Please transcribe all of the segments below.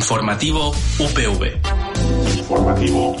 Informativo UPV. Informativo.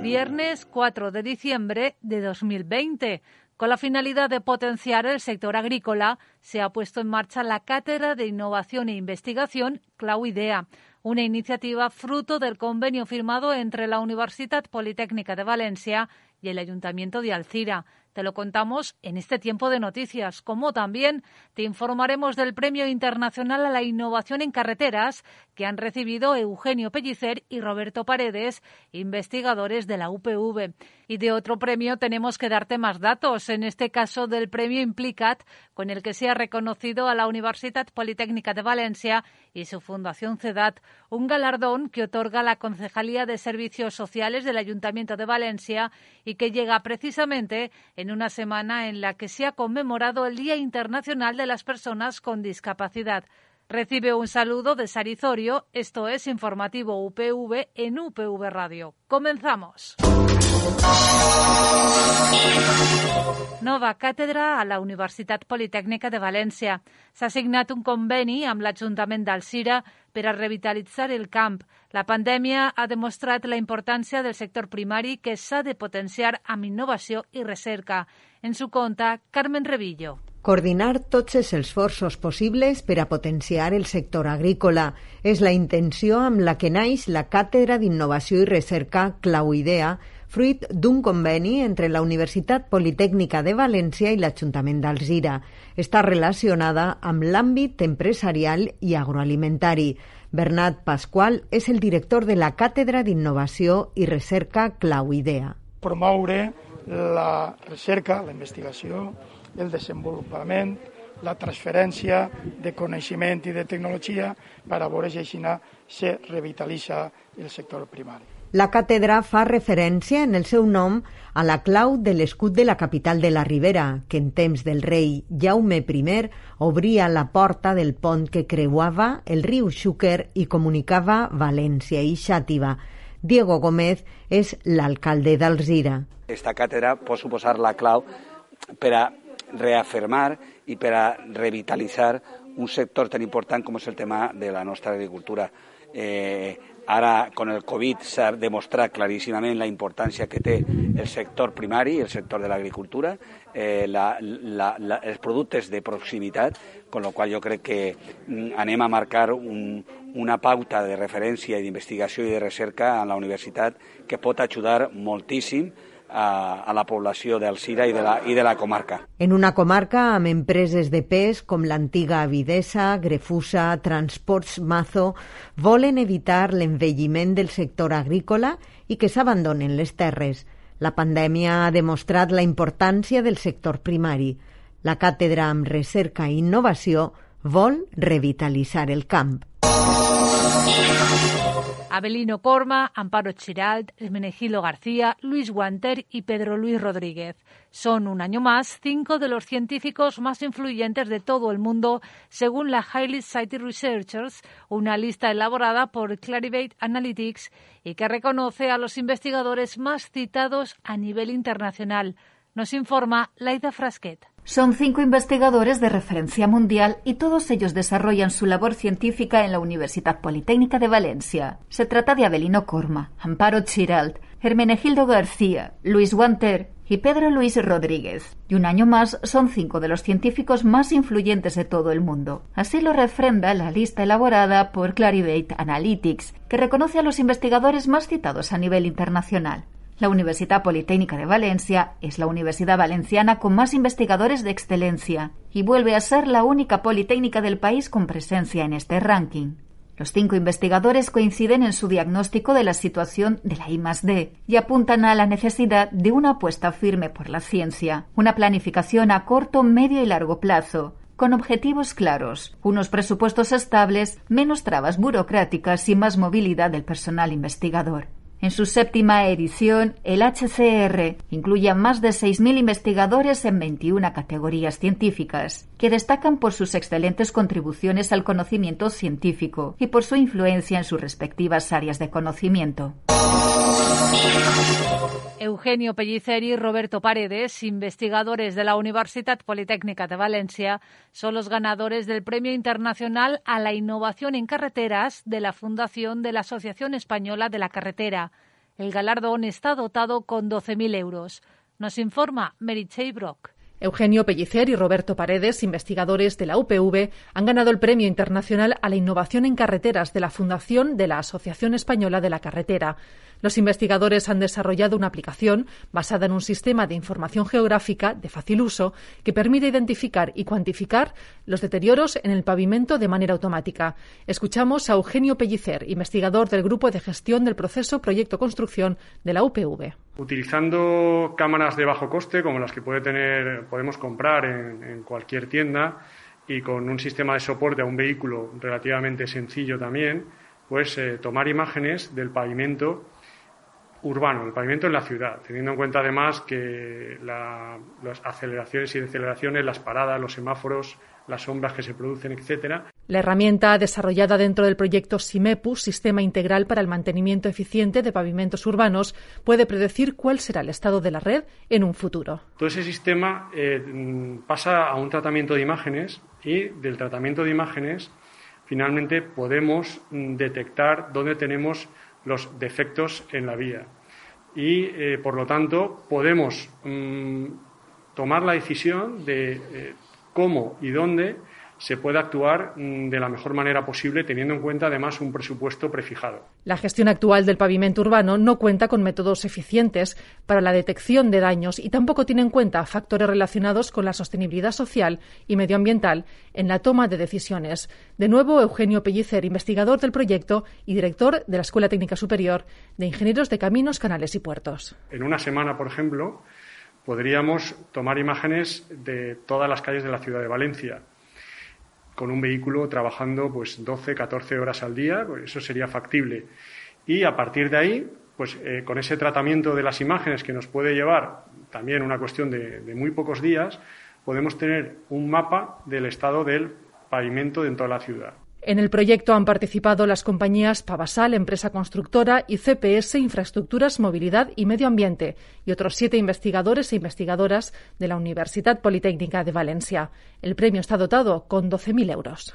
Viernes 4 de diciembre de 2020. Con la finalidad de potenciar el sector agrícola, se ha puesto en marcha la Cátedra de Innovación e Investigación Clauidea, una iniciativa fruto del convenio firmado entre la Universidad Politécnica de Valencia y el Ayuntamiento de Alcira. Te lo contamos en este tiempo de noticias, como también te informaremos del Premio Internacional a la Innovación en Carreteras que han recibido Eugenio Pellicer y Roberto Paredes, investigadores de la UPV. Y de otro premio tenemos que darte más datos, en este caso del Premio Implicat, con el que se ha reconocido a la Universidad Politécnica de Valencia y su Fundación CEDAT, un galardón que otorga la Concejalía de Servicios Sociales del Ayuntamiento de Valencia y que llega precisamente en en una semana en la que se ha conmemorado el Día Internacional de las Personas con Discapacidad. Recibe un saludo de Sarizorio. Esto es Informativo UPV en UPV Radio. Comenzamos. Nova càtedra a la Universitat Politècnica de València. S'ha signat un conveni amb l'Ajuntament d'Alcira per a revitalitzar el camp. La pandèmia ha demostrat la importància del sector primari que s'ha de potenciar amb innovació i recerca. En su conta, Carmen Revillo. Coordinar tots els esforços possibles per a potenciar el sector agrícola és la intenció amb la que naix la Càtedra d'Innovació i Recerca Clauidea, fruit d'un conveni entre la Universitat Politècnica de València i l'Ajuntament d'Alzira. Està relacionada amb l'àmbit empresarial i agroalimentari. Bernat Pasqual és el director de la Càtedra d'Innovació i Recerca Clauidea. Promoure la recerca, la investigació, el desenvolupament, la transferència de coneixement i de tecnologia per a veure si així se revitalitza el sector primari. La càtedra fa referència en el seu nom a la clau de l'escut de la capital de la Ribera, que en temps del rei Jaume I obria la porta del pont que creuava el riu Xúquer i comunicava València i Xàtiva. Diego Gómez és l'alcalde d'Alzira. Esta càtedra pot suposar la clau per a reafirmar i per a revitalitzar un sector tan important com és el tema de la nostra agricultura. Eh, ara, con el Covid, s'ha demostrat claríssimament la importància que té el sector primari, el sector de l'agricultura, eh, la, la, la, els productes de proximitat, con lo qual jo crec que mm, anem a marcar un, una pauta de referència i d'investigació i de recerca a la universitat que pot ajudar moltíssim a, a la població del Sira i de, la, i de la comarca. En una comarca amb empreses de pes com l'antiga Avidesa, Grefusa, Transports Mazo, volen evitar l'envelliment del sector agrícola i que s'abandonen les terres. La pandèmia ha demostrat la importància del sector primari. La càtedra amb recerca i innovació vol revitalitzar el camp. Abelino Corma, Amparo Chiralt, Hermenegildo García, Luis Guanter y Pedro Luis Rodríguez. Son un año más cinco de los científicos más influyentes de todo el mundo, según la Highly Cited Researchers, una lista elaborada por Clarivate Analytics y que reconoce a los investigadores más citados a nivel internacional. Nos informa Laida Frasquet. Son cinco investigadores de referencia mundial y todos ellos desarrollan su labor científica en la Universidad Politécnica de Valencia. Se trata de Abelino Corma, Amparo Chiralt, Hermenegildo García, Luis Guanter y Pedro Luis Rodríguez. Y un año más son cinco de los científicos más influyentes de todo el mundo. Así lo refrenda la lista elaborada por Clarivate Analytics, que reconoce a los investigadores más citados a nivel internacional. La Universidad Politécnica de Valencia es la universidad valenciana con más investigadores de excelencia y vuelve a ser la única politécnica del país con presencia en este ranking. Los cinco investigadores coinciden en su diagnóstico de la situación de la I+D y apuntan a la necesidad de una apuesta firme por la ciencia, una planificación a corto, medio y largo plazo, con objetivos claros, unos presupuestos estables, menos trabas burocráticas y más movilidad del personal investigador. En su séptima edición, el HCR incluye a más de 6.000 investigadores en 21 categorías científicas, que destacan por sus excelentes contribuciones al conocimiento científico y por su influencia en sus respectivas áreas de conocimiento. Eugenio Pellicer y Roberto Paredes, investigadores de la Universidad Politécnica de Valencia, son los ganadores del Premio Internacional a la Innovación en Carreteras de la Fundación de la Asociación Española de la Carretera. El galardón está dotado con 12.000 euros. Nos informa Meritxell Brock. Eugenio Pellicer y Roberto Paredes, investigadores de la UPV, han ganado el Premio Internacional a la Innovación en Carreteras de la Fundación de la Asociación Española de la Carretera. Los investigadores han desarrollado una aplicación basada en un sistema de información geográfica de fácil uso que permite identificar y cuantificar los deterioros en el pavimento de manera automática. Escuchamos a Eugenio Pellicer, investigador del Grupo de Gestión del Proceso Proyecto Construcción de la UPV. Utilizando cámaras de bajo coste, como las que puede tener, podemos comprar en, cualquier tienda, y con un sistema de soporte a un vehículo relativamente sencillo también, pues eh, tomar imágenes del pavimento urbano, el pavimento en la ciudad, teniendo en cuenta además que las aceleraciones y deceleraciones, las paradas, los semáforos, las sombras que se producen, etcétera. La herramienta desarrollada dentro del proyecto SIMEPU, Sistema Integral para el Mantenimiento Eficiente de Pavimentos Urbanos, puede predecir cuál será el estado de la red en un futuro. Todo ese sistema eh, pasa a un tratamiento de imágenes y del tratamiento de imágenes finalmente podemos mm, detectar dónde tenemos los defectos en la vía. Y, eh, por lo tanto, podemos mm, tomar la decisión de eh, cómo y dónde se puede actuar mm, de la mejor manera posible, teniendo en cuenta además un presupuesto prefijado. La gestión actual del pavimento urbano no cuenta con métodos eficientes para la detección de daños y tampoco tiene en cuenta factores relacionados con la sostenibilidad social y medioambiental en la toma de decisiones. De nuevo, Eugenio Pellicer, investigador del proyecto y director de la Escuela Técnica Superior de Ingenieros de Caminos, Canales y Puertos. En una semana, por ejemplo, podríamos tomar imágenes de todas las calles de la ciudad de Valencia con un vehículo trabajando pues 12, 14 horas al día, pues eso sería factible. Y a partir de ahí, pues eh, con ese tratamiento de las imágenes que nos puede llevar también una cuestión de, de muy pocos días, podemos tener un mapa del estado del pavimento dentro de la ciudad. En el proyecto han participado las compañías Pavasal, empresa constructora, y CPS, Infraestructuras, Movilidad y Medio Ambiente, y otros siete investigadores e investigadoras de la Universidad Politécnica de Valencia. El premio está dotado con 12.000 euros.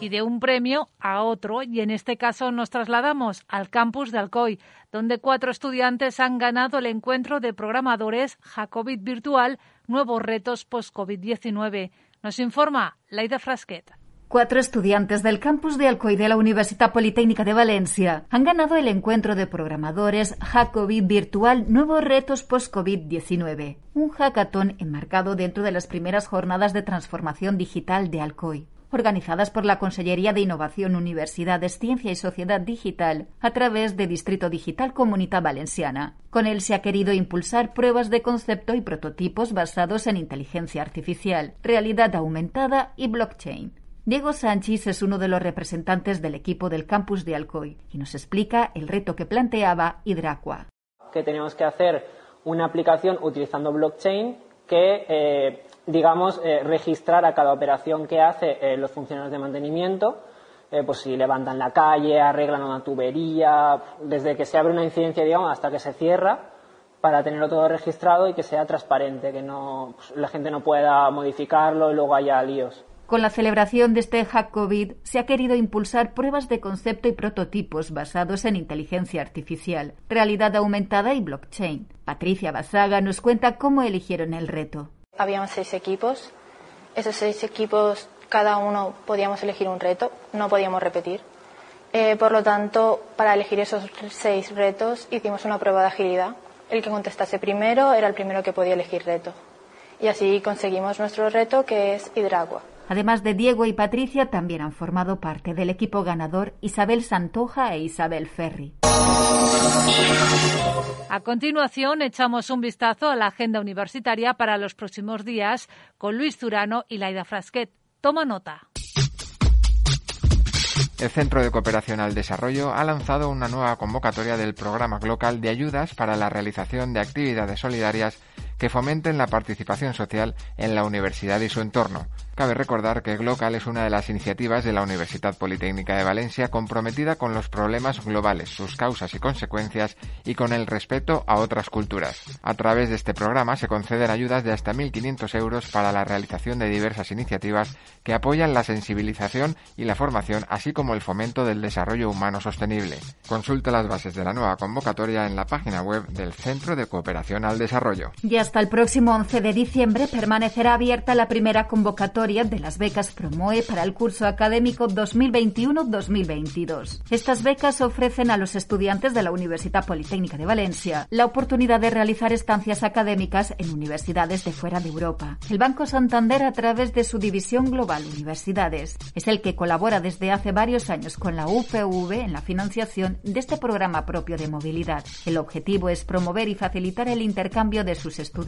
Y de un premio a otro, y en este caso nos trasladamos al campus de Alcoy, donde cuatro estudiantes han ganado el encuentro de programadores Jacobit Virtual Nuevos Retos Post-COVID-19. Nos informa Laida Frasquet. Cuatro estudiantes del campus de Alcoy de la Universidad Politécnica de Valencia han ganado el encuentro de programadores Jacobit Virtual Nuevos Retos Post-COVID-19, un hackathon enmarcado dentro de las primeras jornadas de transformación digital de Alcoy organizadas por la Consellería de Innovación, Universidades, Ciencia y Sociedad Digital a través de Distrito Digital Comunidad Valenciana. Con él se ha querido impulsar pruebas de concepto y prototipos basados en inteligencia artificial, realidad aumentada y blockchain. Diego Sánchez es uno de los representantes del equipo del campus de Alcoy y nos explica el reto que planteaba Hidraqua. Que que hacer una aplicación utilizando blockchain que eh, digamos, eh, registrar a cada operación que hace eh, los funcionarios de mantenimiento, eh, pues si levantan la calle, arreglan una tubería, desde que se abre una incidencia, digamos, hasta que se cierra, para tenerlo todo registrado y que sea transparente, que no, pues, la gente no pueda modificarlo y luego haya líos. Con la celebración de este Hack COVID se ha querido impulsar pruebas de concepto y prototipos basados en inteligencia artificial, realidad aumentada y blockchain. Patricia Basaga nos cuenta cómo eligieron el reto habíamos seis equipos. Esos seis equipos, cada uno podíamos elegir un reto, no podíamos repetir. Eh, por lo tanto, para elegir esos seis retos hicimos una prueba de agilidad. El que contestase primero era el primero que podía elegir reto. Y así conseguimos nuestro reto, que es Hidragua. Además de Diego y Patricia, también han formado parte del equipo ganador Isabel Santoja e Isabel Ferri. A continuación, echamos un vistazo a la agenda universitaria para los próximos días con Luis Zurano y Laida Frasquet. Toma nota. El Centro de Cooperación al Desarrollo ha lanzado una nueva convocatoria del Programa Glocal de Ayudas para la realización de actividades solidarias que fomenten la participación social en la universidad y su entorno. Cabe recordar que Glocal es una de las iniciativas de la Universidad Politécnica de Valencia comprometida con los problemas globales, sus causas y consecuencias y con el respeto a otras culturas. A través de este programa se conceden ayudas de hasta 1.500 euros para la realización de diversas iniciativas que apoyan la sensibilización y la formación, así como el fomento del desarrollo humano sostenible. Consulta las bases de la nueva convocatoria en la página web del Centro de Cooperación al Desarrollo. Hasta el próximo 11 de diciembre permanecerá abierta la primera convocatoria de las becas Promoe para el curso académico 2021-2022. Estas becas ofrecen a los estudiantes de la Universidad Politécnica de Valencia la oportunidad de realizar estancias académicas en universidades de fuera de Europa. El Banco Santander, a través de su división global Universidades, es el que colabora desde hace varios años con la UPV en la financiación de este programa propio de movilidad. El objetivo es promover y facilitar el intercambio de sus estudiantes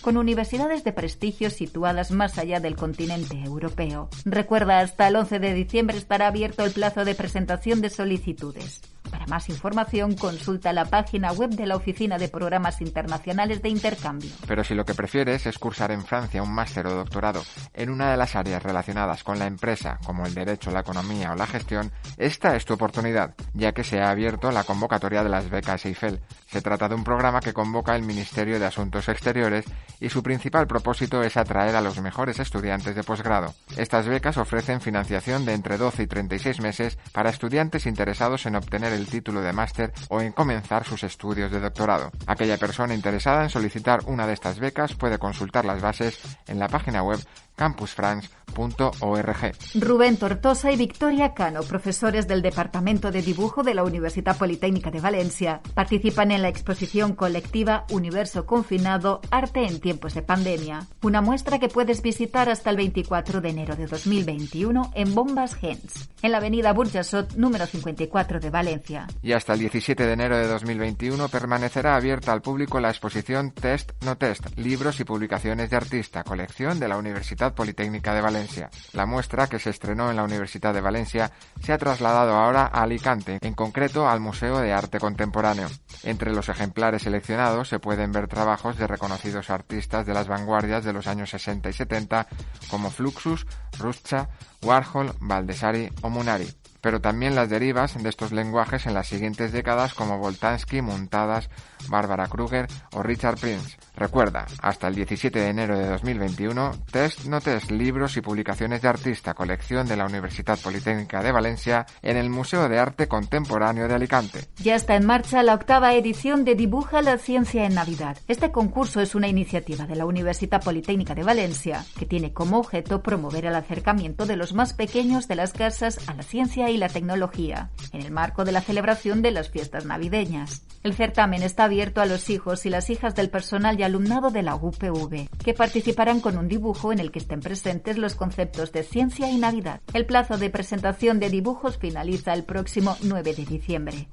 con universidades de prestigio situadas más allá del continente continente europeo. Recuerda, hasta el 11 de diciembre estará abierto el plazo de presentación de solicitudes. Más información, consulta la página web de la Oficina de Programas Internacionales de Intercambio. Pero si lo que prefieres es cursar en Francia un máster o doctorado en una de las áreas relacionadas con la empresa, como el derecho, la economía o la gestión, esta es tu oportunidad, ya que se ha abierto la convocatoria de las becas Eiffel. Se trata de un programa que convoca el Ministerio de Asuntos Exteriores y su principal propósito es atraer a los mejores estudiantes de posgrado. Estas becas ofrecen financiación de entre 12 y 36 meses para estudiantes interesados en obtener el título de máster o en comenzar sus estudios de doctorado. Aquella persona interesada en solicitar una de estas becas puede consultar las bases en la página web campusfrance.org. Rubén Tortosa y Victoria Cano, profesores del Departamento de Dibujo de la Universidad Politécnica de Valencia, participan en la exposición colectiva Universo Confinado, Arte en tiempos de pandemia, una muestra que puedes visitar hasta el 24 de enero de 2021 en Bombas Gens, en la avenida Burjasot número 54 de Valencia. Y hasta el 17 de enero de 2021 permanecerá abierta al público la exposición Test No Test, libros y publicaciones de artista, colección de la Universidad Politécnica de Valencia. La muestra, que se estrenó en la Universidad de Valencia, se ha trasladado ahora a Alicante, en concreto al Museo de Arte Contemporáneo. Entre los ejemplares seleccionados se pueden ver trabajos de reconocidos artistas de las vanguardias de los años 60 y 70, como Fluxus, Ruscha, Warhol, Baldessari o Munari pero también las derivas de estos lenguajes en las siguientes décadas como Voltansky, Muntadas, Barbara Kruger o Richard Prince. Recuerda, hasta el 17 de enero de 2021, Test No Test, libros y publicaciones de artista, colección de la Universidad Politécnica de Valencia en el Museo de Arte Contemporáneo de Alicante. Ya está en marcha la octava edición de Dibuja la Ciencia en Navidad. Este concurso es una iniciativa de la Universidad Politécnica de Valencia que tiene como objeto promover el acercamiento de los más pequeños de las casas a la ciencia y la tecnología, en el marco de la celebración de las fiestas navideñas. El certamen está abierto a los hijos y las hijas del personal y alumnado de la UPV, que participarán con un dibujo en el que estén presentes los conceptos de ciencia y Navidad. El plazo de presentación de dibujos finaliza el próximo 9 de diciembre.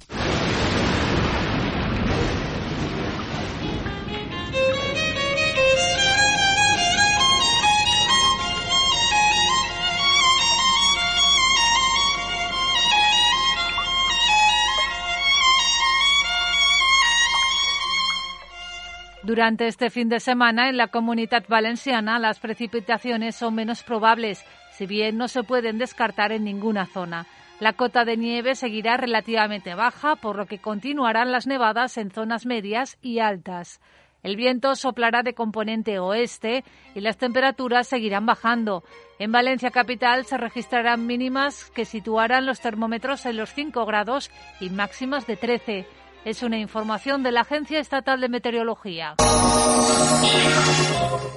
Durante este fin de semana en la comunidad valenciana las precipitaciones son menos probables, si bien no se pueden descartar en ninguna zona. La cota de nieve seguirá relativamente baja, por lo que continuarán las nevadas en zonas medias y altas. El viento soplará de componente oeste y las temperaturas seguirán bajando. En Valencia capital se registrarán mínimas que situarán los termómetros en los 5 grados y máximas de 13. Es una información de la Agencia Estatal de Meteorología.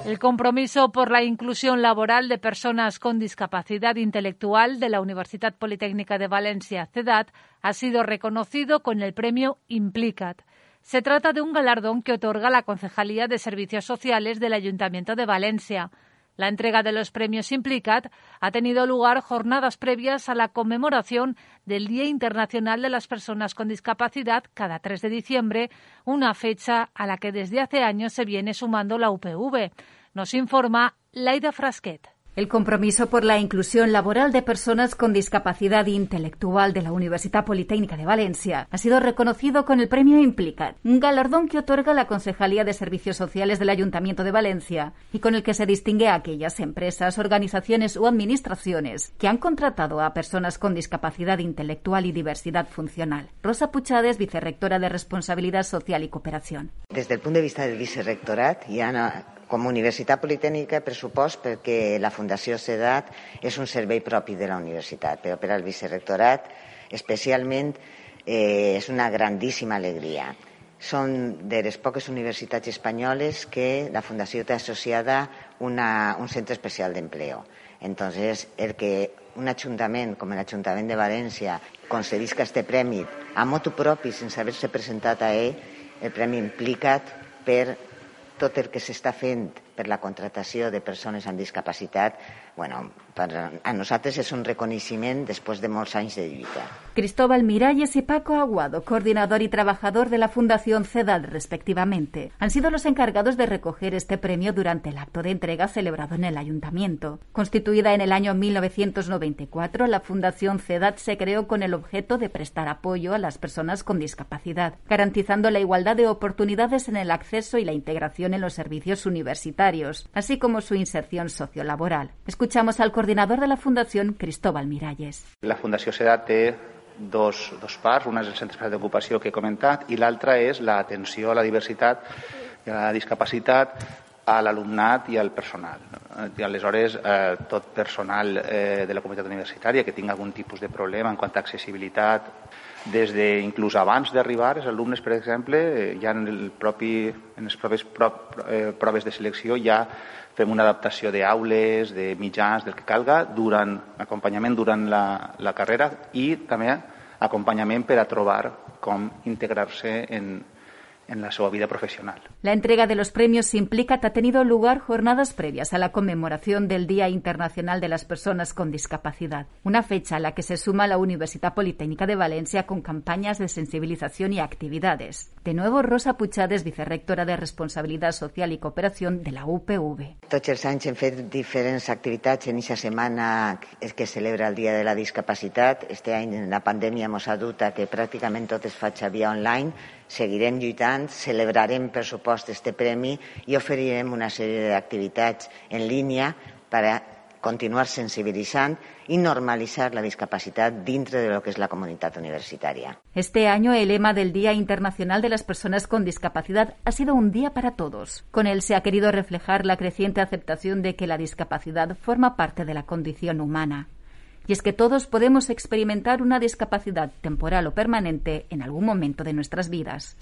El compromiso por la inclusión laboral de personas con discapacidad intelectual de la Universidad Politécnica de Valencia, CEDAT, ha sido reconocido con el premio Implicat. Se trata de un galardón que otorga la Concejalía de Servicios Sociales del Ayuntamiento de Valencia. La entrega de los premios Implicat ha tenido lugar jornadas previas a la conmemoración del Día Internacional de las Personas con Discapacidad cada 3 de diciembre, una fecha a la que desde hace años se viene sumando la UPV. Nos informa Laida Frasquet. El compromiso por la inclusión laboral de personas con discapacidad intelectual de la Universidad Politécnica de Valencia ha sido reconocido con el premio Implicat, un galardón que otorga la Concejalía de Servicios Sociales del Ayuntamiento de Valencia y con el que se distingue a aquellas empresas, organizaciones o administraciones que han contratado a personas con discapacidad intelectual y diversidad funcional. Rosa Puchades, vicerrectora de Responsabilidad Social y Cooperación. Desde el punto de vista del vicerrectorat, ya no com a Universitat Politècnica pressupost perquè la Fundació CEDAT és un servei propi de la universitat, però per al vicerrectorat especialment eh, és una grandíssima alegria. Són de les poques universitats espanyoles que la Fundació té associada una, un centre especial d'empleo. Entonces, el que un ajuntament com l'Ajuntament de València concedisca este premi a motu propi sense haver-se presentat a ell, el premi implicat per tot el que s'està fent per la contratació de persones amb discapacitat, bueno, per a nosaltres és un reconeixement després de molts anys de lluita. Cristóbal Miralles y Paco Aguado, coordinador y trabajador de la Fundación CEDAD, respectivamente, han sido los encargados de recoger este premio durante el acto de entrega celebrado en el Ayuntamiento. Constituida en el año 1994, la Fundación CEDAD se creó con el objeto de prestar apoyo a las personas con discapacidad, garantizando la igualdad de oportunidades en el acceso y la integración en los servicios universitarios, así como su inserción sociolaboral. Escuchamos al coordinador de la Fundación, Cristóbal Miralles. La Fundació CEDAD té dos, dos parts, una és el centre d'ocupació que he comentat i l'altra és l'atenció a la diversitat i a la discapacitat a l'alumnat i al personal. I aleshores, eh, tot personal eh, de la comunitat universitària que tingui algun tipus de problema en quant a accessibilitat, des de, inclús abans d'arribar, els alumnes, per exemple, eh, ja en, el propi, en les proves, pro, eh, proves de selecció ja fem una adaptació d'aules, de mitjans, del que calga, durant acompanyament durant la, la carrera i també acompanyament per a trobar com integrar-se en, en la su vida profesional. La entrega de los premios Implicat ha tenido lugar jornadas previas a la conmemoración del Día Internacional de las Personas con Discapacidad, una fecha a la que se suma la Universidad Politécnica de Valencia con campañas de sensibilización y actividades. De nuevo, Rosa Puchades, vicerrectora de Responsabilidad Social y Cooperación de la UPV. Tots els anys hem fet diferents activitats en aquesta setmana que celebra el Dia de la Discapacitat. Este any la pandèmia ens ha dut a que pràcticament tot es faci via online seguirem lluitant, celebrarem per supost este premi i oferirem una sèrie d'activitats en línia per a continuar sensibilitzant y normalizar la discapacidad dentro de lo que es la comunidad universitaria. Este año el lema del Día Internacional de las Personas con Discapacidad ha sido un día para todos. Con él se ha querido reflejar la creciente aceptación de que la discapacidad forma parte de la condición humana y es que todos podemos experimentar una discapacidad temporal o permanente en algún momento de nuestras vidas.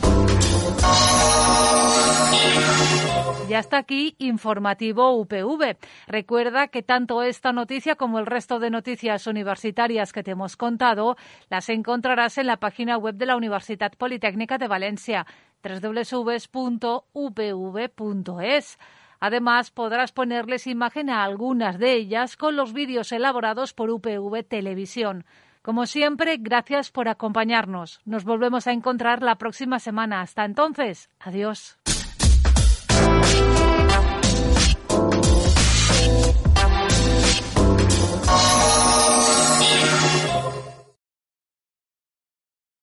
Ya está aquí Informativo UPV. Recuerda que tanto esta noticia como el resto de noticias universitarias que te hemos contado las encontrarás en la página web de la Universidad Politécnica de Valencia www.upv.es. Además, podrás ponerles imagen a algunas de ellas con los vídeos elaborados por UPV Televisión. Como siempre, gracias por acompañarnos. Nos volvemos a encontrar la próxima semana. Hasta entonces, adiós.